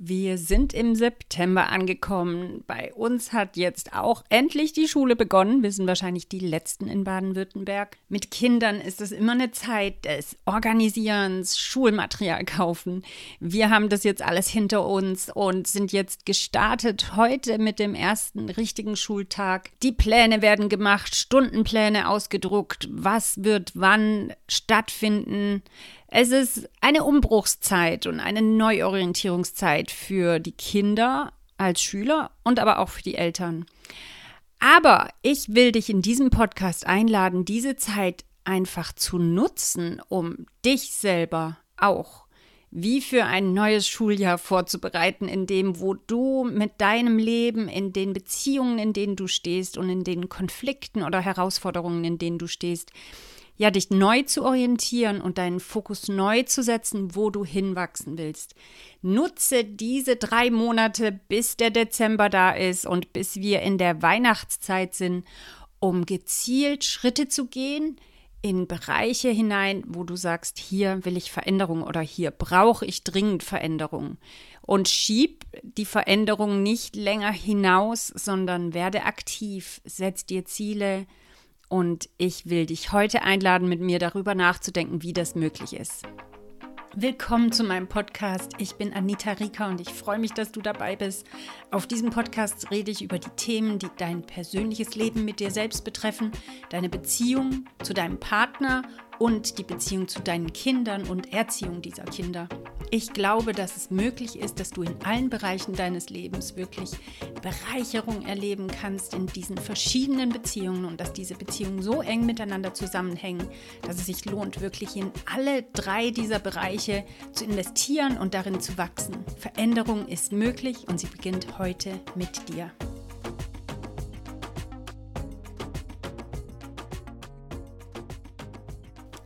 Wir sind im September angekommen. Bei uns hat jetzt auch endlich die Schule begonnen. Wir sind wahrscheinlich die Letzten in Baden-Württemberg. Mit Kindern ist es immer eine Zeit des Organisierens, Schulmaterial kaufen. Wir haben das jetzt alles hinter uns und sind jetzt gestartet heute mit dem ersten richtigen Schultag. Die Pläne werden gemacht, Stundenpläne ausgedruckt. Was wird wann stattfinden? Es ist eine Umbruchszeit und eine Neuorientierungszeit für die Kinder als Schüler und aber auch für die Eltern. Aber ich will dich in diesem Podcast einladen, diese Zeit einfach zu nutzen, um dich selber auch wie für ein neues Schuljahr vorzubereiten, in dem, wo du mit deinem Leben, in den Beziehungen, in denen du stehst und in den Konflikten oder Herausforderungen, in denen du stehst, ja, dich neu zu orientieren und deinen Fokus neu zu setzen, wo du hinwachsen willst. Nutze diese drei Monate, bis der Dezember da ist und bis wir in der Weihnachtszeit sind, um gezielt Schritte zu gehen in Bereiche hinein, wo du sagst, hier will ich Veränderung oder hier brauche ich dringend Veränderung. Und schieb die Veränderung nicht länger hinaus, sondern werde aktiv, setz dir Ziele, und ich will dich heute einladen, mit mir darüber nachzudenken, wie das möglich ist. Willkommen zu meinem Podcast. Ich bin Anita Rika und ich freue mich, dass du dabei bist. Auf diesem Podcast rede ich über die Themen, die dein persönliches Leben mit dir selbst betreffen, deine Beziehung zu deinem Partner und die Beziehung zu deinen Kindern und Erziehung dieser Kinder. Ich glaube, dass es möglich ist, dass du in allen Bereichen deines Lebens wirklich Bereicherung erleben kannst in diesen verschiedenen Beziehungen und dass diese Beziehungen so eng miteinander zusammenhängen, dass es sich lohnt, wirklich in alle drei dieser Bereiche zu investieren und darin zu wachsen. Veränderung ist möglich und sie beginnt heute mit dir.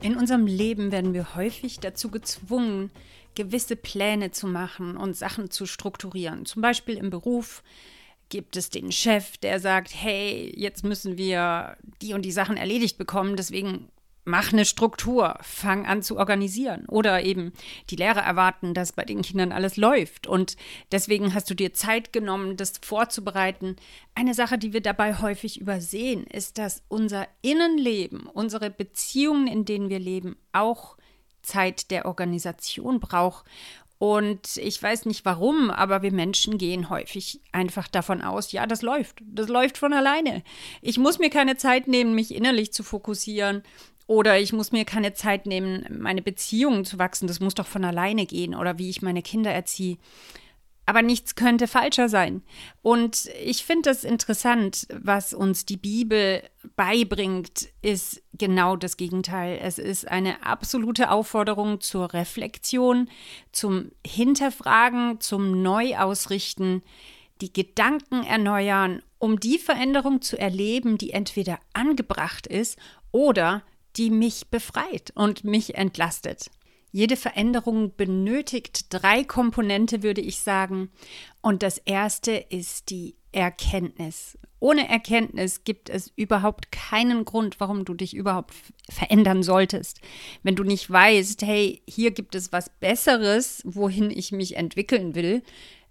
In unserem Leben werden wir häufig dazu gezwungen, gewisse Pläne zu machen und Sachen zu strukturieren. Zum Beispiel im Beruf gibt es den Chef, der sagt, hey, jetzt müssen wir die und die Sachen erledigt bekommen, deswegen mach eine Struktur, fang an zu organisieren. Oder eben die Lehrer erwarten, dass bei den Kindern alles läuft. Und deswegen hast du dir Zeit genommen, das vorzubereiten. Eine Sache, die wir dabei häufig übersehen, ist, dass unser Innenleben, unsere Beziehungen, in denen wir leben, auch Zeit der Organisation braucht. Und ich weiß nicht warum, aber wir Menschen gehen häufig einfach davon aus, ja, das läuft. Das läuft von alleine. Ich muss mir keine Zeit nehmen, mich innerlich zu fokussieren. Oder ich muss mir keine Zeit nehmen, meine Beziehungen zu wachsen. Das muss doch von alleine gehen. Oder wie ich meine Kinder erziehe. Aber nichts könnte falscher sein. Und ich finde das interessant, was uns die Bibel beibringt, ist genau das Gegenteil. Es ist eine absolute Aufforderung zur Reflexion, zum Hinterfragen, zum Neuausrichten, die Gedanken erneuern, um die Veränderung zu erleben, die entweder angebracht ist oder die mich befreit und mich entlastet. Jede Veränderung benötigt drei Komponente, würde ich sagen. Und das erste ist die Erkenntnis. Ohne Erkenntnis gibt es überhaupt keinen Grund, warum du dich überhaupt verändern solltest. Wenn du nicht weißt, hey, hier gibt es was Besseres, wohin ich mich entwickeln will,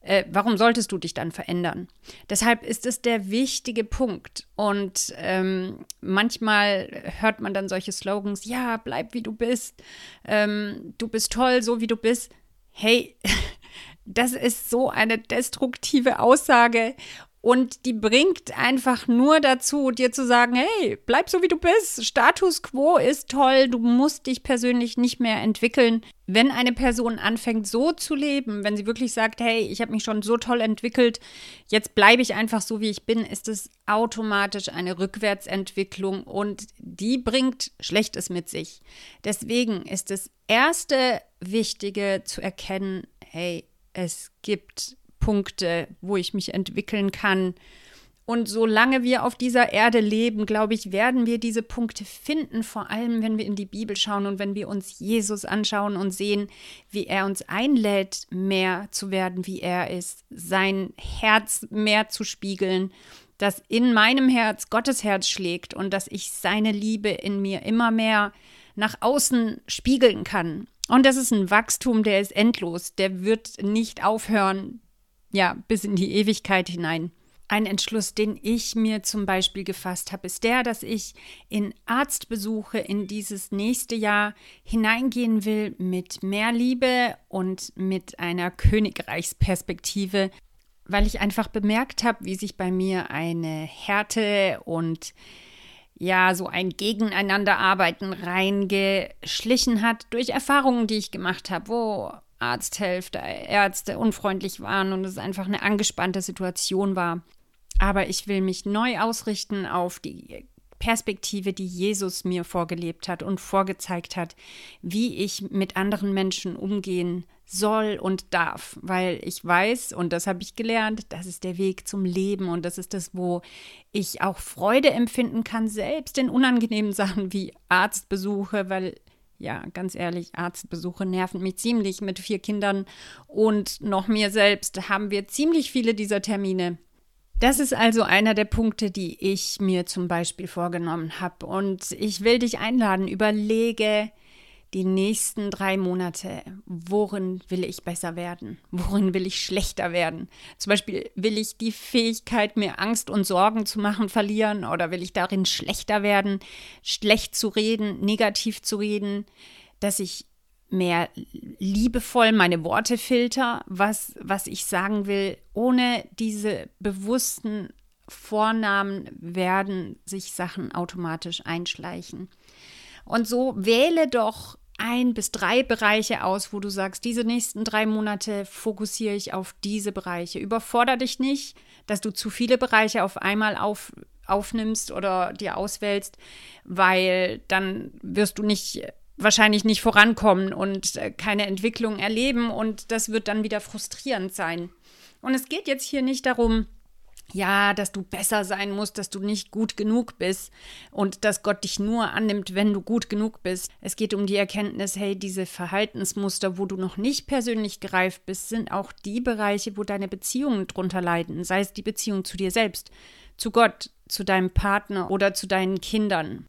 äh, warum solltest du dich dann verändern? Deshalb ist es der wichtige Punkt. Und ähm, manchmal hört man dann solche Slogans, ja, bleib wie du bist, ähm, du bist toll, so wie du bist. Hey, das ist so eine destruktive Aussage und die bringt einfach nur dazu, dir zu sagen, hey, bleib so wie du bist. Status quo ist toll. Du musst dich persönlich nicht mehr entwickeln. Wenn eine Person anfängt so zu leben, wenn sie wirklich sagt, hey, ich habe mich schon so toll entwickelt, jetzt bleibe ich einfach so, wie ich bin, ist es automatisch eine Rückwärtsentwicklung und die bringt Schlechtes mit sich. Deswegen ist das erste Wichtige zu erkennen, hey, es gibt Punkte, wo ich mich entwickeln kann. Und solange wir auf dieser Erde leben, glaube ich, werden wir diese Punkte finden, vor allem wenn wir in die Bibel schauen und wenn wir uns Jesus anschauen und sehen, wie er uns einlädt, mehr zu werden, wie er ist, sein Herz mehr zu spiegeln, dass in meinem Herz Gottes Herz schlägt und dass ich seine Liebe in mir immer mehr nach außen spiegeln kann. Und das ist ein Wachstum, der ist endlos. Der wird nicht aufhören, ja, bis in die Ewigkeit hinein. Ein Entschluss, den ich mir zum Beispiel gefasst habe, ist der, dass ich in Arztbesuche in dieses nächste Jahr hineingehen will mit mehr Liebe und mit einer Königreichsperspektive, weil ich einfach bemerkt habe, wie sich bei mir eine Härte und ja, so ein Gegeneinanderarbeiten reingeschlichen hat durch Erfahrungen, die ich gemacht habe, wo Arzthälfte, Ärzte unfreundlich waren und es einfach eine angespannte Situation war. Aber ich will mich neu ausrichten auf die Perspektive, die Jesus mir vorgelebt hat und vorgezeigt hat, wie ich mit anderen Menschen umgehen soll und darf, weil ich weiß, und das habe ich gelernt, das ist der Weg zum Leben und das ist das, wo ich auch Freude empfinden kann, selbst in unangenehmen Sachen wie Arztbesuche, weil ja, ganz ehrlich, Arztbesuche nerven mich ziemlich mit vier Kindern und noch mir selbst haben wir ziemlich viele dieser Termine. Das ist also einer der Punkte, die ich mir zum Beispiel vorgenommen habe. Und ich will dich einladen, überlege die nächsten drei Monate, worin will ich besser werden? Worin will ich schlechter werden? Zum Beispiel, will ich die Fähigkeit, mir Angst und Sorgen zu machen, verlieren? Oder will ich darin schlechter werden, schlecht zu reden, negativ zu reden, dass ich mehr liebevoll meine Worte filter, was, was ich sagen will, ohne diese bewussten Vornamen werden sich Sachen automatisch einschleichen. Und so wähle doch ein bis drei Bereiche aus, wo du sagst, diese nächsten drei Monate fokussiere ich auf diese Bereiche. Überfordere dich nicht, dass du zu viele Bereiche auf einmal auf, aufnimmst oder dir auswählst, weil dann wirst du nicht wahrscheinlich nicht vorankommen und äh, keine Entwicklung erleben und das wird dann wieder frustrierend sein. Und es geht jetzt hier nicht darum, ja, dass du besser sein musst, dass du nicht gut genug bist und dass Gott dich nur annimmt, wenn du gut genug bist. Es geht um die Erkenntnis, hey, diese Verhaltensmuster, wo du noch nicht persönlich gereift bist, sind auch die Bereiche, wo deine Beziehungen drunter leiden, sei es die Beziehung zu dir selbst, zu Gott, zu deinem Partner oder zu deinen Kindern.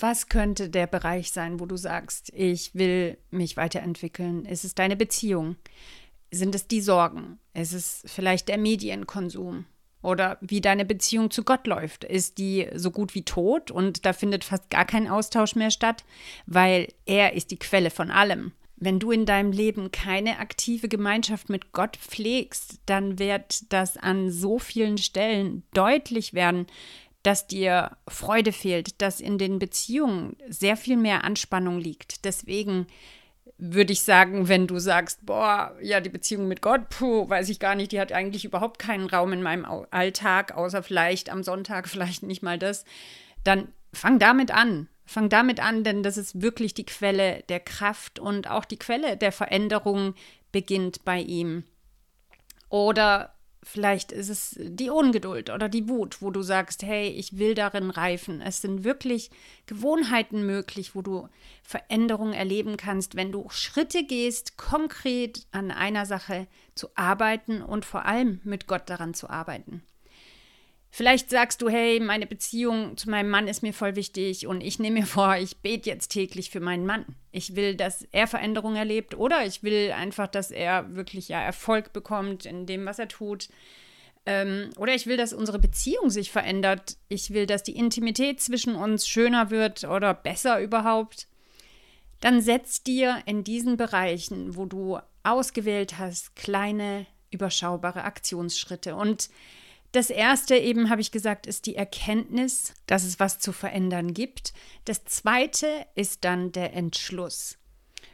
Was könnte der Bereich sein, wo du sagst, ich will mich weiterentwickeln? Ist es deine Beziehung? Sind es die Sorgen? Ist es vielleicht der Medienkonsum? Oder wie deine Beziehung zu Gott läuft? Ist die so gut wie tot und da findet fast gar kein Austausch mehr statt, weil er ist die Quelle von allem. Wenn du in deinem Leben keine aktive Gemeinschaft mit Gott pflegst, dann wird das an so vielen Stellen deutlich werden, dass dir Freude fehlt, dass in den Beziehungen sehr viel mehr Anspannung liegt. Deswegen würde ich sagen, wenn du sagst, boah, ja, die Beziehung mit Gott, puh, weiß ich gar nicht, die hat eigentlich überhaupt keinen Raum in meinem Alltag, außer vielleicht am Sonntag, vielleicht nicht mal das, dann fang damit an. Fang damit an, denn das ist wirklich die Quelle der Kraft und auch die Quelle der Veränderung beginnt bei ihm. Oder Vielleicht ist es die Ungeduld oder die Wut, wo du sagst, hey, ich will darin reifen. Es sind wirklich Gewohnheiten möglich, wo du Veränderungen erleben kannst, wenn du Schritte gehst, konkret an einer Sache zu arbeiten und vor allem mit Gott daran zu arbeiten. Vielleicht sagst du, hey, meine Beziehung zu meinem Mann ist mir voll wichtig und ich nehme mir vor, ich bete jetzt täglich für meinen Mann. Ich will, dass er Veränderung erlebt oder ich will einfach, dass er wirklich ja Erfolg bekommt in dem, was er tut. Ähm, oder ich will, dass unsere Beziehung sich verändert. Ich will, dass die Intimität zwischen uns schöner wird oder besser überhaupt. Dann setz dir in diesen Bereichen, wo du ausgewählt hast, kleine, überschaubare Aktionsschritte und das erste eben, habe ich gesagt, ist die Erkenntnis, dass es was zu verändern gibt. Das zweite ist dann der Entschluss.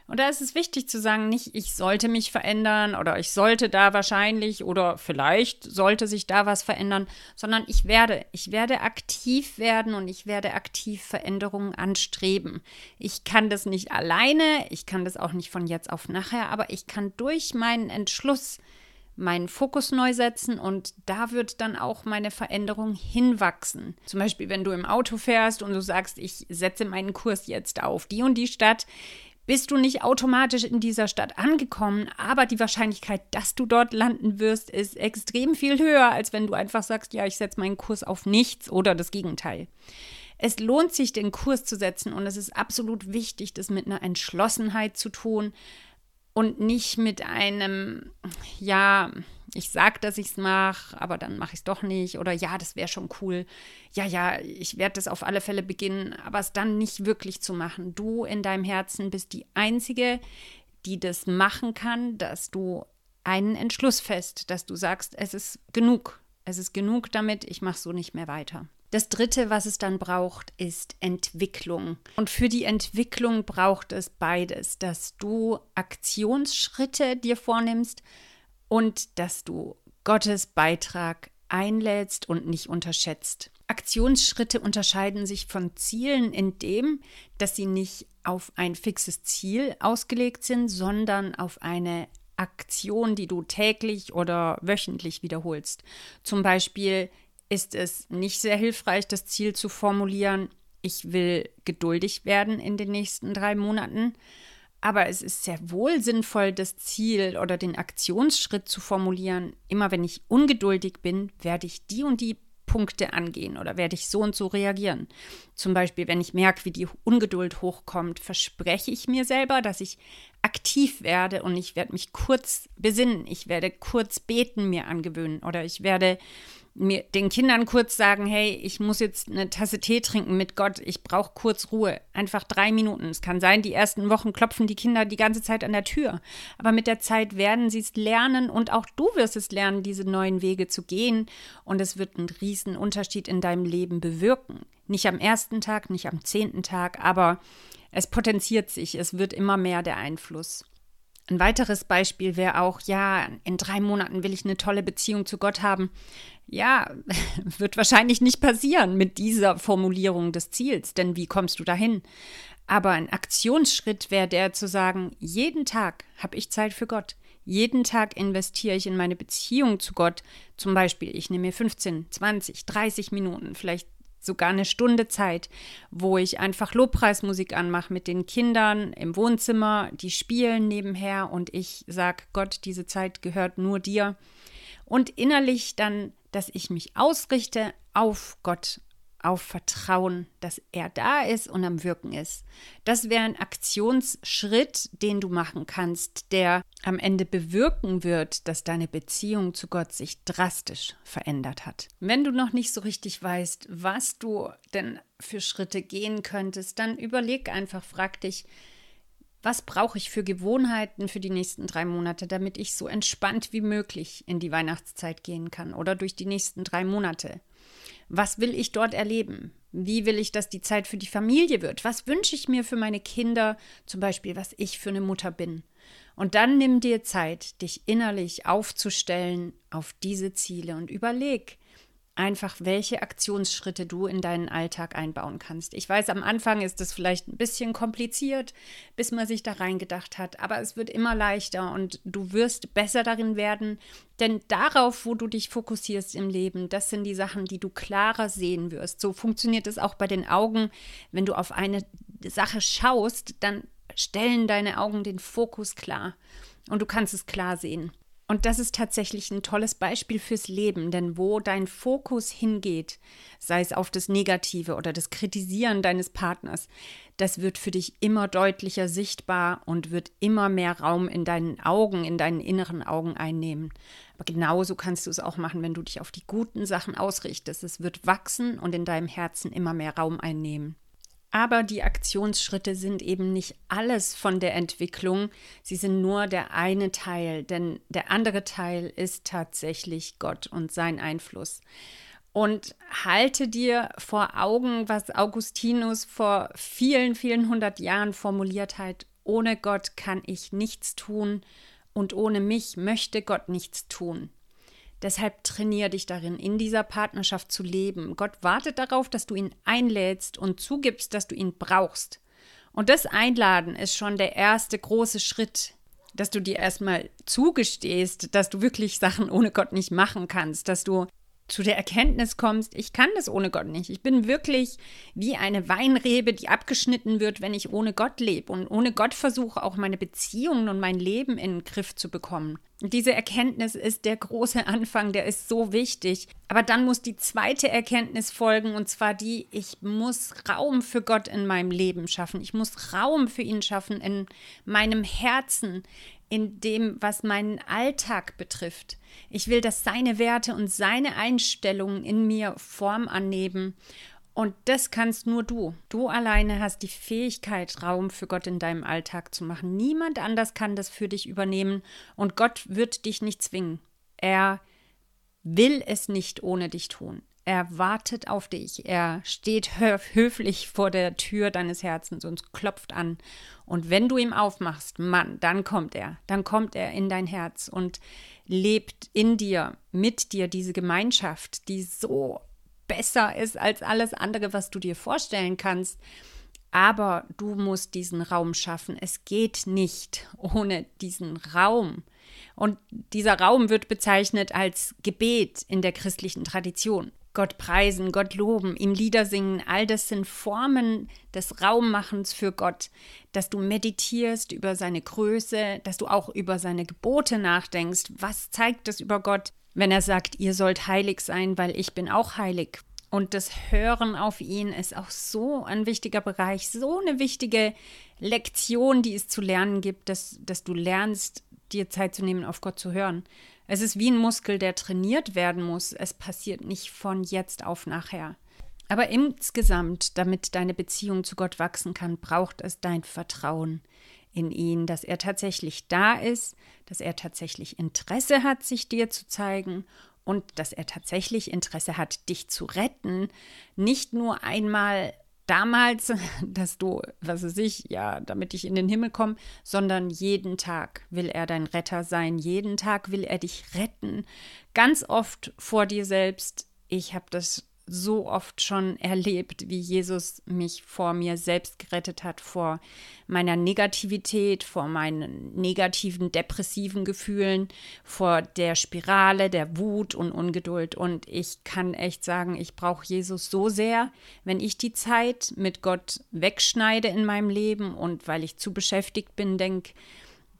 Und da ist es wichtig zu sagen, nicht ich sollte mich verändern oder ich sollte da wahrscheinlich oder vielleicht sollte sich da was verändern, sondern ich werde, ich werde aktiv werden und ich werde aktiv Veränderungen anstreben. Ich kann das nicht alleine, ich kann das auch nicht von jetzt auf nachher, aber ich kann durch meinen Entschluss meinen Fokus neu setzen und da wird dann auch meine Veränderung hinwachsen. Zum Beispiel, wenn du im Auto fährst und du sagst, ich setze meinen Kurs jetzt auf die und die Stadt, bist du nicht automatisch in dieser Stadt angekommen, aber die Wahrscheinlichkeit, dass du dort landen wirst, ist extrem viel höher, als wenn du einfach sagst, ja, ich setze meinen Kurs auf nichts oder das Gegenteil. Es lohnt sich, den Kurs zu setzen und es ist absolut wichtig, das mit einer Entschlossenheit zu tun und nicht mit einem, ja, ich sag, dass ich es mache, aber dann mache ich es doch nicht. Oder ja, das wäre schon cool. Ja, ja, ich werde das auf alle Fälle beginnen, aber es dann nicht wirklich zu machen. Du in deinem Herzen bist die Einzige, die das machen kann, dass du einen Entschluss fest, dass du sagst, es ist genug. Es ist genug damit, ich mache so nicht mehr weiter. Das Dritte, was es dann braucht, ist Entwicklung. Und für die Entwicklung braucht es beides, dass du Aktionsschritte dir vornimmst und dass du Gottes Beitrag einlädst und nicht unterschätzt. Aktionsschritte unterscheiden sich von Zielen in dem, dass sie nicht auf ein fixes Ziel ausgelegt sind, sondern auf eine Aktion, die du täglich oder wöchentlich wiederholst. Zum Beispiel ist es nicht sehr hilfreich, das Ziel zu formulieren, ich will geduldig werden in den nächsten drei Monaten. Aber es ist sehr wohl sinnvoll, das Ziel oder den Aktionsschritt zu formulieren. Immer wenn ich ungeduldig bin, werde ich die und die Punkte angehen oder werde ich so und so reagieren. Zum Beispiel, wenn ich merke, wie die Ungeduld hochkommt, verspreche ich mir selber, dass ich aktiv werde und ich werde mich kurz besinnen, ich werde kurz beten mir angewöhnen oder ich werde mir den Kindern kurz sagen, hey, ich muss jetzt eine Tasse Tee trinken mit Gott, ich brauche kurz Ruhe. Einfach drei Minuten. Es kann sein, die ersten Wochen klopfen die Kinder die ganze Zeit an der Tür. Aber mit der Zeit werden sie es lernen und auch du wirst es lernen, diese neuen Wege zu gehen. Und es wird einen riesen Unterschied in deinem Leben bewirken. Nicht am ersten Tag, nicht am zehnten Tag, aber es potenziert sich. Es wird immer mehr der Einfluss. Ein weiteres Beispiel wäre auch, ja, in drei Monaten will ich eine tolle Beziehung zu Gott haben. Ja, wird wahrscheinlich nicht passieren mit dieser Formulierung des Ziels, denn wie kommst du dahin? Aber ein Aktionsschritt wäre der zu sagen, jeden Tag habe ich Zeit für Gott. Jeden Tag investiere ich in meine Beziehung zu Gott. Zum Beispiel, ich nehme mir 15, 20, 30 Minuten, vielleicht sogar eine Stunde Zeit, wo ich einfach Lobpreismusik anmache mit den Kindern im Wohnzimmer, die spielen nebenher und ich sage, Gott, diese Zeit gehört nur dir. Und innerlich dann, dass ich mich ausrichte auf Gott, auf Vertrauen, dass er da ist und am Wirken ist. Das wäre ein Aktionsschritt, den du machen kannst, der am Ende bewirken wird, dass deine Beziehung zu Gott sich drastisch verändert hat. Wenn du noch nicht so richtig weißt, was du denn für Schritte gehen könntest, dann überleg einfach, frag dich, was brauche ich für Gewohnheiten für die nächsten drei Monate, damit ich so entspannt wie möglich in die Weihnachtszeit gehen kann oder durch die nächsten drei Monate? Was will ich dort erleben? Wie will ich, dass die Zeit für die Familie wird? Was wünsche ich mir für meine Kinder? Zum Beispiel, was ich für eine Mutter bin. Und dann nimm dir Zeit, dich innerlich aufzustellen auf diese Ziele und überleg, einfach, welche Aktionsschritte du in deinen Alltag einbauen kannst. Ich weiß, am Anfang ist es vielleicht ein bisschen kompliziert, bis man sich da reingedacht hat, aber es wird immer leichter und du wirst besser darin werden, denn darauf, wo du dich fokussierst im Leben, das sind die Sachen, die du klarer sehen wirst. So funktioniert es auch bei den Augen. Wenn du auf eine Sache schaust, dann stellen deine Augen den Fokus klar und du kannst es klar sehen. Und das ist tatsächlich ein tolles Beispiel fürs Leben, denn wo dein Fokus hingeht, sei es auf das Negative oder das Kritisieren deines Partners, das wird für dich immer deutlicher sichtbar und wird immer mehr Raum in deinen Augen, in deinen inneren Augen einnehmen. Aber genauso kannst du es auch machen, wenn du dich auf die guten Sachen ausrichtest. Es wird wachsen und in deinem Herzen immer mehr Raum einnehmen. Aber die Aktionsschritte sind eben nicht alles von der Entwicklung, sie sind nur der eine Teil, denn der andere Teil ist tatsächlich Gott und sein Einfluss. Und halte dir vor Augen, was Augustinus vor vielen, vielen hundert Jahren formuliert hat, ohne Gott kann ich nichts tun und ohne mich möchte Gott nichts tun. Deshalb trainiere dich darin, in dieser Partnerschaft zu leben. Gott wartet darauf, dass du ihn einlädst und zugibst, dass du ihn brauchst. Und das Einladen ist schon der erste große Schritt, dass du dir erstmal zugestehst, dass du wirklich Sachen ohne Gott nicht machen kannst, dass du zu der Erkenntnis kommst, ich kann das ohne Gott nicht. Ich bin wirklich wie eine Weinrebe, die abgeschnitten wird, wenn ich ohne Gott lebe und ohne Gott versuche, auch meine Beziehungen und mein Leben in den Griff zu bekommen. Und diese Erkenntnis ist der große Anfang, der ist so wichtig. Aber dann muss die zweite Erkenntnis folgen, und zwar die, ich muss Raum für Gott in meinem Leben schaffen. Ich muss Raum für ihn schaffen in meinem Herzen, in dem, was meinen Alltag betrifft. Ich will, dass seine Werte und seine Einstellungen in mir Form annehmen. Und das kannst nur du. Du alleine hast die Fähigkeit, Raum für Gott in deinem Alltag zu machen. Niemand anders kann das für dich übernehmen und Gott wird dich nicht zwingen. Er will es nicht ohne dich tun. Er wartet auf dich. Er steht höflich vor der Tür deines Herzens und klopft an. Und wenn du ihm aufmachst, Mann, dann kommt er. Dann kommt er in dein Herz und lebt in dir, mit dir diese Gemeinschaft, die so besser ist als alles andere, was du dir vorstellen kannst. Aber du musst diesen Raum schaffen. Es geht nicht ohne diesen Raum. Und dieser Raum wird bezeichnet als Gebet in der christlichen Tradition. Gott preisen, Gott loben, ihm Lieder singen, all das sind Formen des Raummachens für Gott, dass du meditierst über seine Größe, dass du auch über seine Gebote nachdenkst. Was zeigt das über Gott, wenn er sagt, ihr sollt heilig sein, weil ich bin auch heilig? Und das Hören auf ihn ist auch so ein wichtiger Bereich, so eine wichtige Lektion, die es zu lernen gibt, dass, dass du lernst, dir Zeit zu nehmen, auf Gott zu hören. Es ist wie ein Muskel, der trainiert werden muss. Es passiert nicht von jetzt auf nachher. Aber insgesamt, damit deine Beziehung zu Gott wachsen kann, braucht es dein Vertrauen in ihn, dass er tatsächlich da ist, dass er tatsächlich Interesse hat, sich dir zu zeigen und dass er tatsächlich Interesse hat, dich zu retten, nicht nur einmal damals, dass du, was weiß ich, ja, damit ich in den Himmel komme, sondern jeden Tag will er dein Retter sein, jeden Tag will er dich retten, ganz oft vor dir selbst. Ich habe das so oft schon erlebt, wie Jesus mich vor mir selbst gerettet hat, vor meiner Negativität, vor meinen negativen, depressiven Gefühlen, vor der Spirale der Wut und Ungeduld. Und ich kann echt sagen, ich brauche Jesus so sehr, wenn ich die Zeit mit Gott wegschneide in meinem Leben und weil ich zu beschäftigt bin, denke,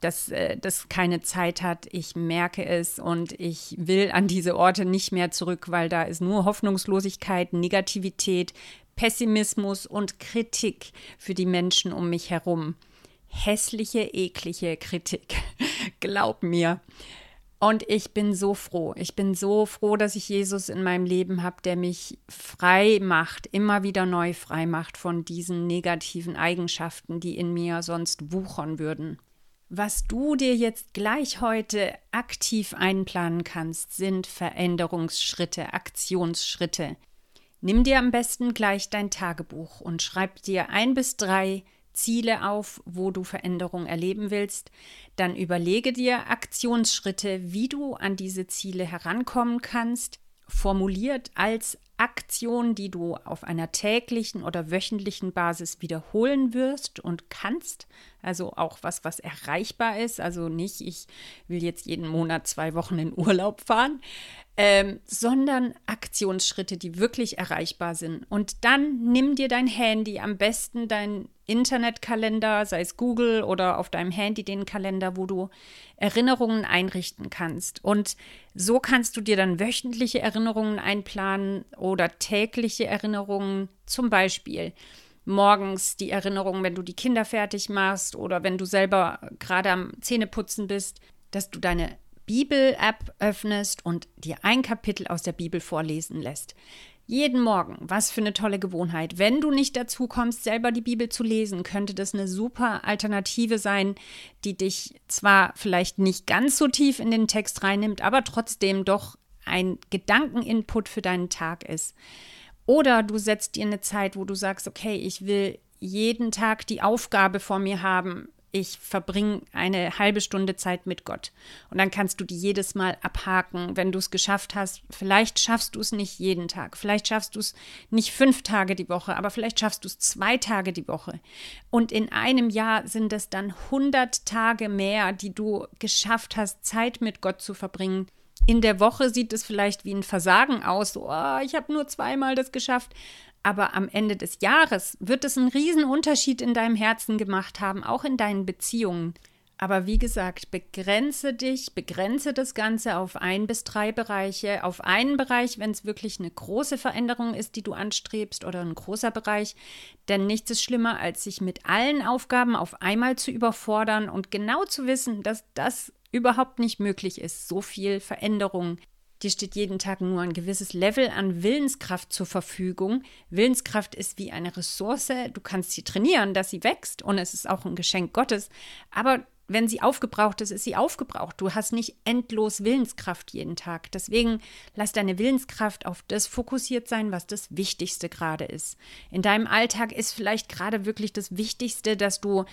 dass äh, das keine Zeit hat. Ich merke es und ich will an diese Orte nicht mehr zurück, weil da ist nur Hoffnungslosigkeit, Negativität, Pessimismus und Kritik für die Menschen um mich herum. Hässliche, eklige Kritik. Glaub mir. Und ich bin so froh. Ich bin so froh, dass ich Jesus in meinem Leben habe, der mich frei macht, immer wieder neu frei macht von diesen negativen Eigenschaften, die in mir sonst wuchern würden. Was du dir jetzt gleich heute aktiv einplanen kannst, sind Veränderungsschritte, Aktionsschritte. Nimm dir am besten gleich dein Tagebuch und schreib dir ein bis drei Ziele auf, wo du Veränderung erleben willst. Dann überlege dir Aktionsschritte, wie du an diese Ziele herankommen kannst, formuliert als Aktion, die du auf einer täglichen oder wöchentlichen Basis wiederholen wirst und kannst. Also auch was, was erreichbar ist. Also nicht, ich will jetzt jeden Monat zwei Wochen in Urlaub fahren, ähm, sondern Aktionsschritte, die wirklich erreichbar sind. Und dann nimm dir dein Handy, am besten dein Internetkalender, sei es Google oder auf deinem Handy den Kalender, wo du Erinnerungen einrichten kannst. Und so kannst du dir dann wöchentliche Erinnerungen einplanen oder tägliche Erinnerungen, zum Beispiel morgens die Erinnerung, wenn du die Kinder fertig machst oder wenn du selber gerade am Zähneputzen bist, dass du deine Bibel-App öffnest und dir ein Kapitel aus der Bibel vorlesen lässt. Jeden Morgen, was für eine tolle Gewohnheit. Wenn du nicht dazu kommst, selber die Bibel zu lesen, könnte das eine super Alternative sein, die dich zwar vielleicht nicht ganz so tief in den Text reinnimmt, aber trotzdem doch ein Gedankeninput für deinen Tag ist. Oder du setzt dir eine Zeit, wo du sagst, okay, ich will jeden Tag die Aufgabe vor mir haben, ich verbringe eine halbe Stunde Zeit mit Gott. Und dann kannst du die jedes Mal abhaken, wenn du es geschafft hast. Vielleicht schaffst du es nicht jeden Tag, vielleicht schaffst du es nicht fünf Tage die Woche, aber vielleicht schaffst du es zwei Tage die Woche. Und in einem Jahr sind es dann 100 Tage mehr, die du geschafft hast, Zeit mit Gott zu verbringen. In der Woche sieht es vielleicht wie ein Versagen aus, so, oh, ich habe nur zweimal das geschafft. Aber am Ende des Jahres wird es einen riesen Unterschied in deinem Herzen gemacht haben, auch in deinen Beziehungen. Aber wie gesagt, begrenze dich, begrenze das Ganze auf ein bis drei Bereiche. Auf einen Bereich, wenn es wirklich eine große Veränderung ist, die du anstrebst oder ein großer Bereich. Denn nichts ist schlimmer, als sich mit allen Aufgaben auf einmal zu überfordern und genau zu wissen, dass das überhaupt nicht möglich ist. So viel Veränderung. Dir steht jeden Tag nur ein gewisses Level an Willenskraft zur Verfügung. Willenskraft ist wie eine Ressource. Du kannst sie trainieren, dass sie wächst und es ist auch ein Geschenk Gottes. Aber wenn sie aufgebraucht ist, ist sie aufgebraucht. Du hast nicht endlos Willenskraft jeden Tag. Deswegen lass deine Willenskraft auf das fokussiert sein, was das Wichtigste gerade ist. In deinem Alltag ist vielleicht gerade wirklich das Wichtigste, dass du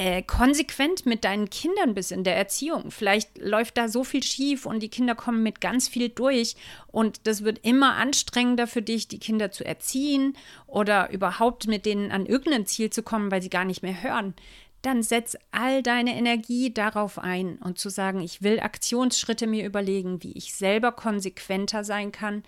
äh, konsequent mit deinen Kindern bist in der Erziehung. Vielleicht läuft da so viel schief und die Kinder kommen mit ganz viel durch und das wird immer anstrengender für dich, die Kinder zu erziehen oder überhaupt mit denen an irgendein Ziel zu kommen, weil sie gar nicht mehr hören. Dann setz all deine Energie darauf ein und zu sagen, ich will Aktionsschritte mir überlegen, wie ich selber konsequenter sein kann.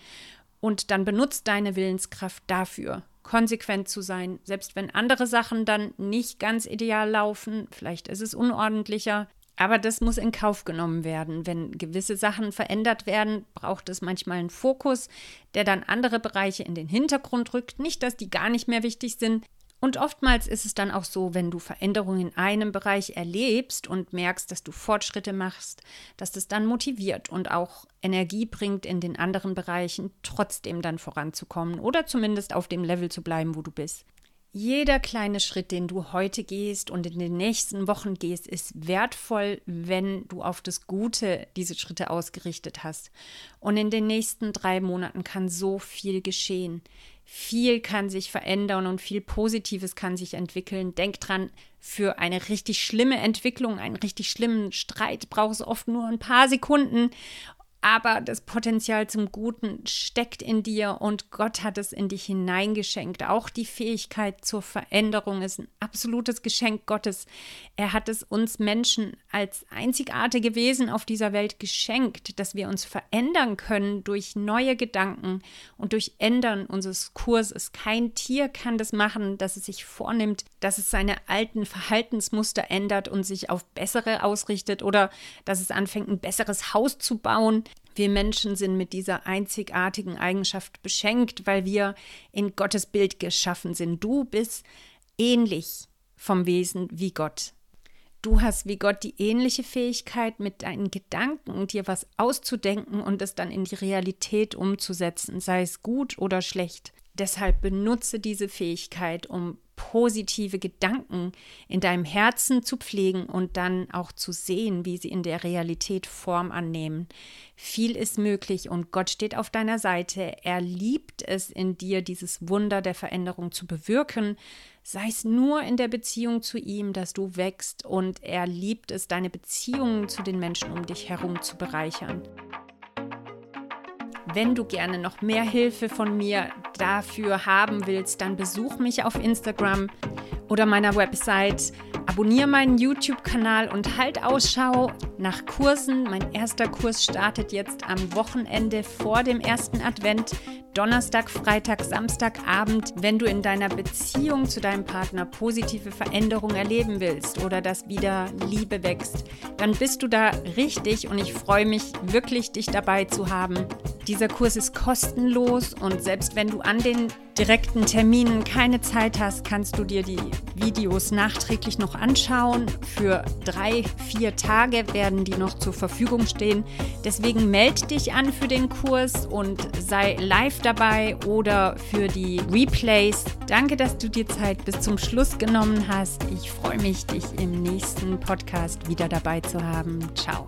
Und dann benutzt deine Willenskraft dafür, konsequent zu sein, selbst wenn andere Sachen dann nicht ganz ideal laufen, vielleicht ist es unordentlicher, aber das muss in Kauf genommen werden. Wenn gewisse Sachen verändert werden, braucht es manchmal einen Fokus, der dann andere Bereiche in den Hintergrund rückt. Nicht, dass die gar nicht mehr wichtig sind, und oftmals ist es dann auch so, wenn du Veränderungen in einem Bereich erlebst und merkst, dass du Fortschritte machst, dass das dann motiviert und auch Energie bringt, in den anderen Bereichen trotzdem dann voranzukommen oder zumindest auf dem Level zu bleiben, wo du bist. Jeder kleine Schritt, den du heute gehst und in den nächsten Wochen gehst, ist wertvoll, wenn du auf das Gute diese Schritte ausgerichtet hast. Und in den nächsten drei Monaten kann so viel geschehen viel kann sich verändern und viel Positives kann sich entwickeln. Denk dran, für eine richtig schlimme Entwicklung, einen richtig schlimmen Streit braucht es oft nur ein paar Sekunden aber das Potenzial zum Guten steckt in dir und Gott hat es in dich hineingeschenkt. Auch die Fähigkeit zur Veränderung ist ein absolutes Geschenk Gottes. Er hat es uns Menschen als einzigartige Wesen auf dieser Welt geschenkt, dass wir uns verändern können durch neue Gedanken und durch Ändern unseres Kurses. Kein Tier kann das machen, dass es sich vornimmt, dass es seine alten Verhaltensmuster ändert und sich auf bessere ausrichtet oder dass es anfängt, ein besseres Haus zu bauen. Wir Menschen sind mit dieser einzigartigen Eigenschaft beschenkt, weil wir in Gottes Bild geschaffen sind. Du bist ähnlich vom Wesen wie Gott. Du hast wie Gott die ähnliche Fähigkeit, mit deinen Gedanken dir was auszudenken und es dann in die Realität umzusetzen, sei es gut oder schlecht. Deshalb benutze diese Fähigkeit, um positive Gedanken in deinem Herzen zu pflegen und dann auch zu sehen, wie sie in der Realität Form annehmen. Viel ist möglich und Gott steht auf deiner Seite. Er liebt es in dir, dieses Wunder der Veränderung zu bewirken. Sei es nur in der Beziehung zu ihm, dass du wächst und er liebt es, deine Beziehungen zu den Menschen um dich herum zu bereichern. Wenn du gerne noch mehr Hilfe von mir dafür haben willst, dann besuch mich auf Instagram oder meiner Website. Abonniere meinen YouTube-Kanal und halt Ausschau nach Kursen. Mein erster Kurs startet jetzt am Wochenende vor dem ersten Advent. Donnerstag, Freitag, Samstagabend, wenn du in deiner Beziehung zu deinem Partner positive Veränderungen erleben willst oder dass wieder Liebe wächst, dann bist du da richtig und ich freue mich wirklich, dich dabei zu haben. Dieser Kurs ist kostenlos und selbst wenn du an den direkten Terminen keine Zeit hast, kannst du dir die Videos nachträglich noch anschauen. Für drei, vier Tage werden die noch zur Verfügung stehen. Deswegen melde dich an für den Kurs und sei live dabei oder für die Replays. Danke, dass du dir Zeit bis zum Schluss genommen hast. Ich freue mich, dich im nächsten Podcast wieder dabei zu haben. Ciao.